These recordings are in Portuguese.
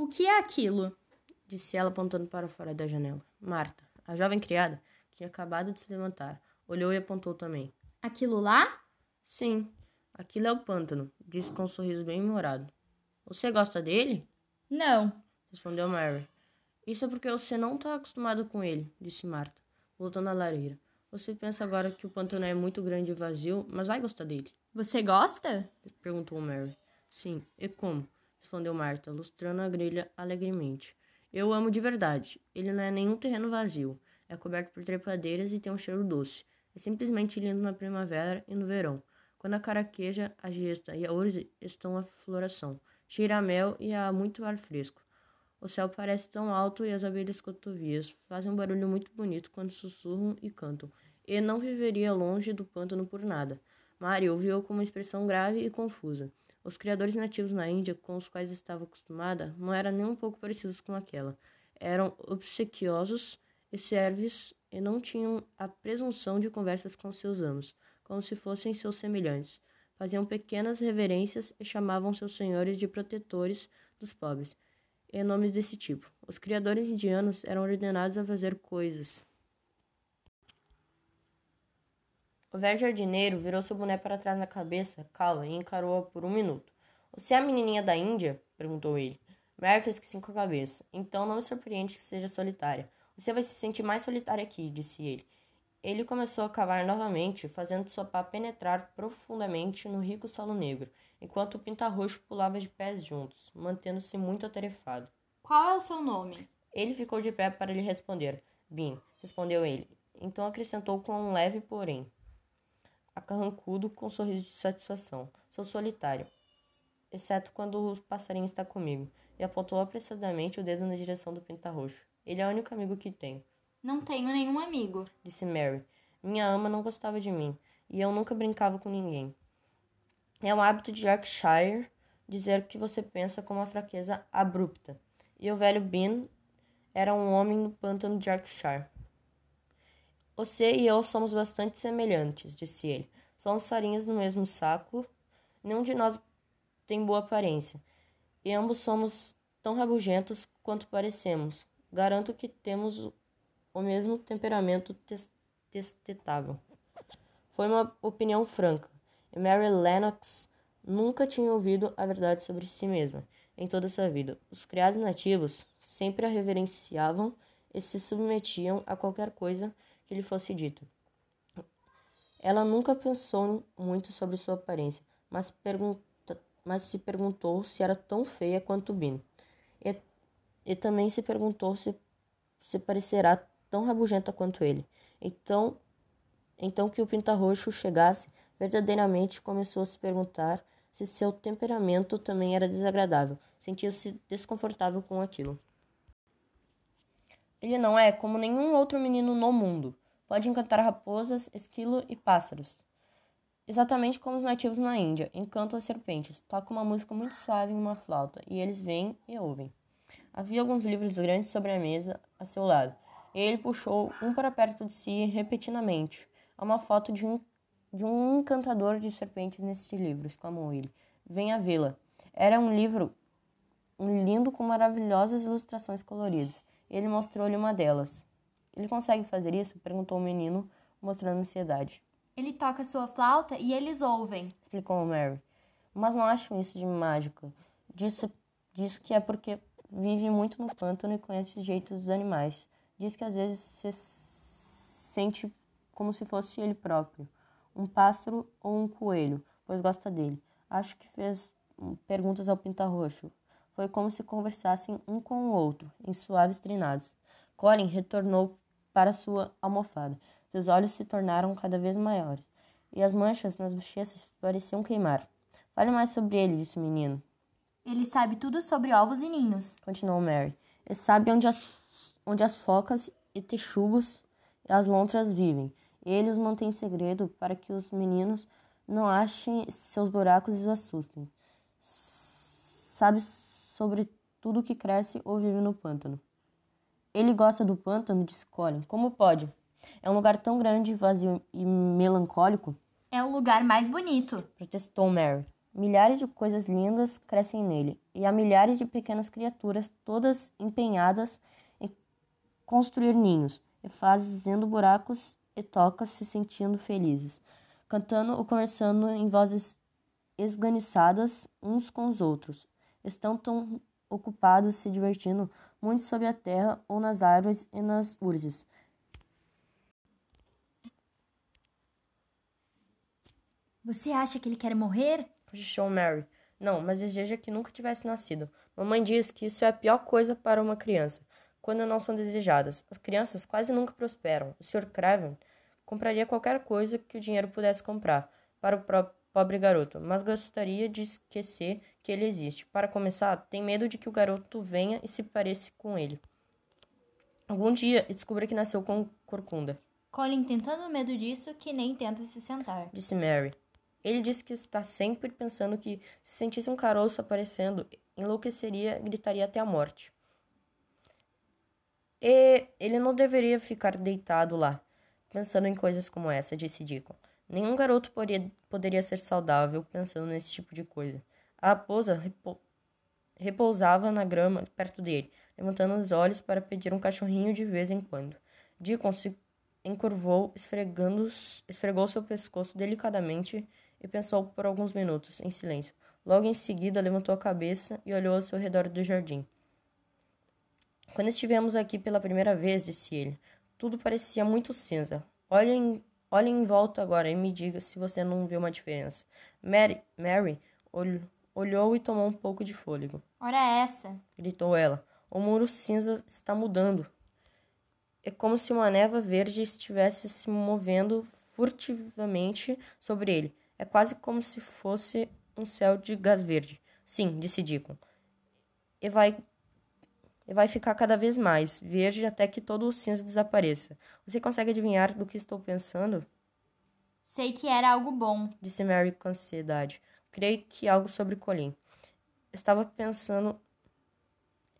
O que é aquilo? Disse ela apontando para fora da janela. Marta, a jovem criada, que tinha acabado de se levantar, olhou e apontou também. Aquilo lá? Sim, aquilo é o pântano, disse com um sorriso bem humorado. Você gosta dele? Não, respondeu Mary. Isso é porque você não está acostumado com ele, disse Marta, voltando à lareira. Você pensa agora que o pântano é muito grande e vazio, mas vai gostar dele. Você gosta? perguntou Mary. Sim, e como? Respondeu Marta, lustrando a grelha alegremente. Eu amo de verdade. Ele não é nenhum terreno vazio. É coberto por trepadeiras e tem um cheiro doce. É simplesmente lindo na primavera e no verão, quando a caraqueja, a gesta e a urze estão à floração. Cheira a mel e há muito ar fresco. O céu parece tão alto e as abelhas cotovias fazem um barulho muito bonito quando sussurram e cantam. E não viveria longe do pântano por nada. Mari ouviu com uma expressão grave e confusa. Os criadores nativos na Índia, com os quais estava acostumada, não eram nem um pouco parecidos com aquela. Eram obsequiosos e serves e não tinham a presunção de conversas com seus amos, como se fossem seus semelhantes. Faziam pequenas reverências e chamavam seus senhores de protetores dos pobres, e nomes desse tipo. Os criadores indianos eram ordenados a fazer coisas O velho jardineiro virou seu boné para trás na cabeça, calma, e encarou-a por um minuto. Você é a menininha da Índia? perguntou ele. Mary fez que sim com a cabeça. Então não me surpreende que seja solitária. Você vai se sentir mais solitária aqui, disse ele. Ele começou a cavar novamente, fazendo sua pá penetrar profundamente no rico solo negro, enquanto o pintarroxo pulava de pés juntos, mantendo-se muito atarefado. Qual é o seu nome? Ele ficou de pé para lhe responder. Bin, respondeu ele. Então acrescentou com um leve porém acarrancudo com um sorriso de satisfação. Sou solitário, exceto quando o passarinho está comigo, e apontou apressadamente o dedo na direção do pinta-roxo. Ele é o único amigo que tenho. Não tenho nenhum amigo, disse Mary. Minha ama não gostava de mim, e eu nunca brincava com ninguém. É um hábito de Yorkshire dizer que você pensa com uma fraqueza abrupta. E o velho Ben era um homem no pântano de Yorkshire. Você e eu somos bastante semelhantes, disse ele. Somos farinhas no mesmo saco. Nenhum de nós tem boa aparência. E ambos somos tão rabugentos quanto parecemos. Garanto que temos o mesmo temperamento testetável. Foi uma opinião franca. E Mary Lennox nunca tinha ouvido a verdade sobre si mesma em toda sua vida. Os criados nativos sempre a reverenciavam e se submetiam a qualquer coisa que lhe fosse dito. Ela nunca pensou muito sobre sua aparência, mas, pergunta, mas se perguntou se era tão feia quanto Bin. E, e também se perguntou se, se parecerá tão rabugenta quanto ele. Então, então que o pinta-roxo chegasse, verdadeiramente começou a se perguntar se seu temperamento também era desagradável. Sentia-se desconfortável com aquilo. Ele não é como nenhum outro menino no mundo. Pode encantar raposas, esquilo e pássaros. Exatamente como os nativos na Índia, encantam as serpentes. Toca uma música muito suave em uma flauta, e eles vêm e ouvem. Havia alguns livros grandes sobre a mesa a seu lado, e ele puxou um para perto de si repetidamente. Há uma foto de um, de um encantador de serpentes neste livro, exclamou ele. Venha vê-la. Era um livro um lindo com maravilhosas ilustrações coloridas. Ele mostrou-lhe uma delas. Ele consegue fazer isso? perguntou o menino, mostrando ansiedade. Ele toca sua flauta e eles ouvem, explicou Mary. Mas não acham isso de mágica. Diz, diz que é porque vive muito no pântano e conhece os jeitos dos animais. Diz que às vezes se sente como se fosse ele próprio, um pássaro ou um coelho, pois gosta dele. Acho que fez perguntas ao pinta-roxo. Foi como se conversassem um com o outro, em suaves trinados. Colin retornou para sua almofada. Seus olhos se tornaram cada vez maiores, e as manchas nas bochechas pareciam queimar. Fale mais sobre ele, disse o menino. Ele sabe tudo sobre ovos e ninhos, continuou Mary. Ele sabe onde as, onde as focas e texugos e as lontras vivem. Ele os mantém em segredo para que os meninos não achem seus buracos e os assustem. Sabe sobre tudo que cresce ou vive no pântano. Ele gosta do pântano, disse Colin. Como pode? É um lugar tão grande, vazio e melancólico. É o lugar mais bonito, protestou Mary. Milhares de coisas lindas crescem nele, e há milhares de pequenas criaturas, todas empenhadas em construir ninhos, e fazendo buracos e tocas, se sentindo felizes, cantando ou conversando em vozes esganiçadas uns com os outros. Estão tão ocupados se divertindo muito sob a terra ou nas árvores e nas urzes. Você acha que ele quer morrer? Cochichou Mary. Não, mas deseja que nunca tivesse nascido. Mamãe diz que isso é a pior coisa para uma criança, quando não são desejadas. As crianças quase nunca prosperam. O Sr. Craven compraria qualquer coisa que o dinheiro pudesse comprar para o pobre garoto, mas gostaria de esquecer que ele existe. Para começar, tem medo de que o garoto venha e se pareça com ele. Algum dia descubra que nasceu com corcunda. Colin tentando medo disso que nem tenta se sentar. Disse Mary. Ele disse que está sempre pensando que, se sentisse um caroço aparecendo, enlouqueceria e gritaria até a morte. E ele não deveria ficar deitado lá, pensando em coisas como essa, disse Deacon. Nenhum garoto poderia, poderia ser saudável pensando nesse tipo de coisa. A raposa repousava na grama perto dele, levantando os olhos para pedir um cachorrinho de vez em quando. Deacon se encurvou, esfregou seu pescoço delicadamente e pensou por alguns minutos, em silêncio. Logo em seguida, levantou a cabeça e olhou ao seu redor do jardim. Quando estivemos aqui pela primeira vez, disse ele, tudo parecia muito cinza. Olhe em, olhe em volta agora e me diga se você não vê uma diferença. Mary, Mary olhou e tomou um pouco de fôlego. Ora essa! gritou ela. O muro cinza está mudando. É como se uma névoa verde estivesse se movendo furtivamente sobre ele. É quase como se fosse um céu de gás verde. Sim, disse Deacon. E vai, e vai ficar cada vez mais verde até que todo o cinza desapareça. Você consegue adivinhar do que estou pensando? Sei que era algo bom, disse Mary com ansiedade. Creio que algo sobre Colin. Estava pensando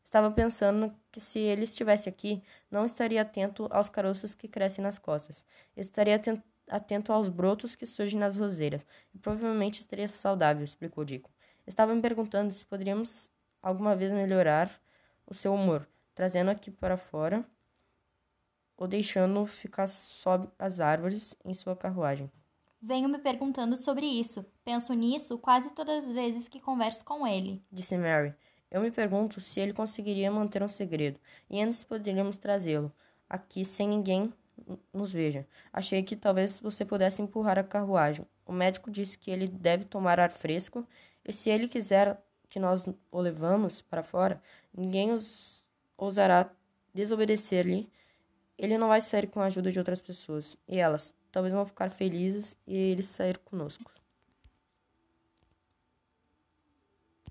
Estava pensando que se ele estivesse aqui, não estaria atento aos caroços que crescem nas costas. Estaria atento atento aos brotos que surgem nas roseiras, e provavelmente estaria saudável, explicou Dico. Estava me perguntando se poderíamos alguma vez melhorar o seu humor, trazendo aqui para fora ou deixando-o ficar sob as árvores em sua carruagem. Venho me perguntando sobre isso. Penso nisso quase todas as vezes que converso com ele. Disse Mary. Eu me pergunto se ele conseguiria manter um segredo, e antes poderíamos trazê-lo aqui sem ninguém nos veja. Achei que talvez você pudesse empurrar a carruagem. O médico disse que ele deve tomar ar fresco, e se ele quiser que nós o levamos para fora, ninguém os ousará desobedecer-lhe. Ele não vai sair com a ajuda de outras pessoas, e elas talvez vão ficar felizes e ele sair conosco.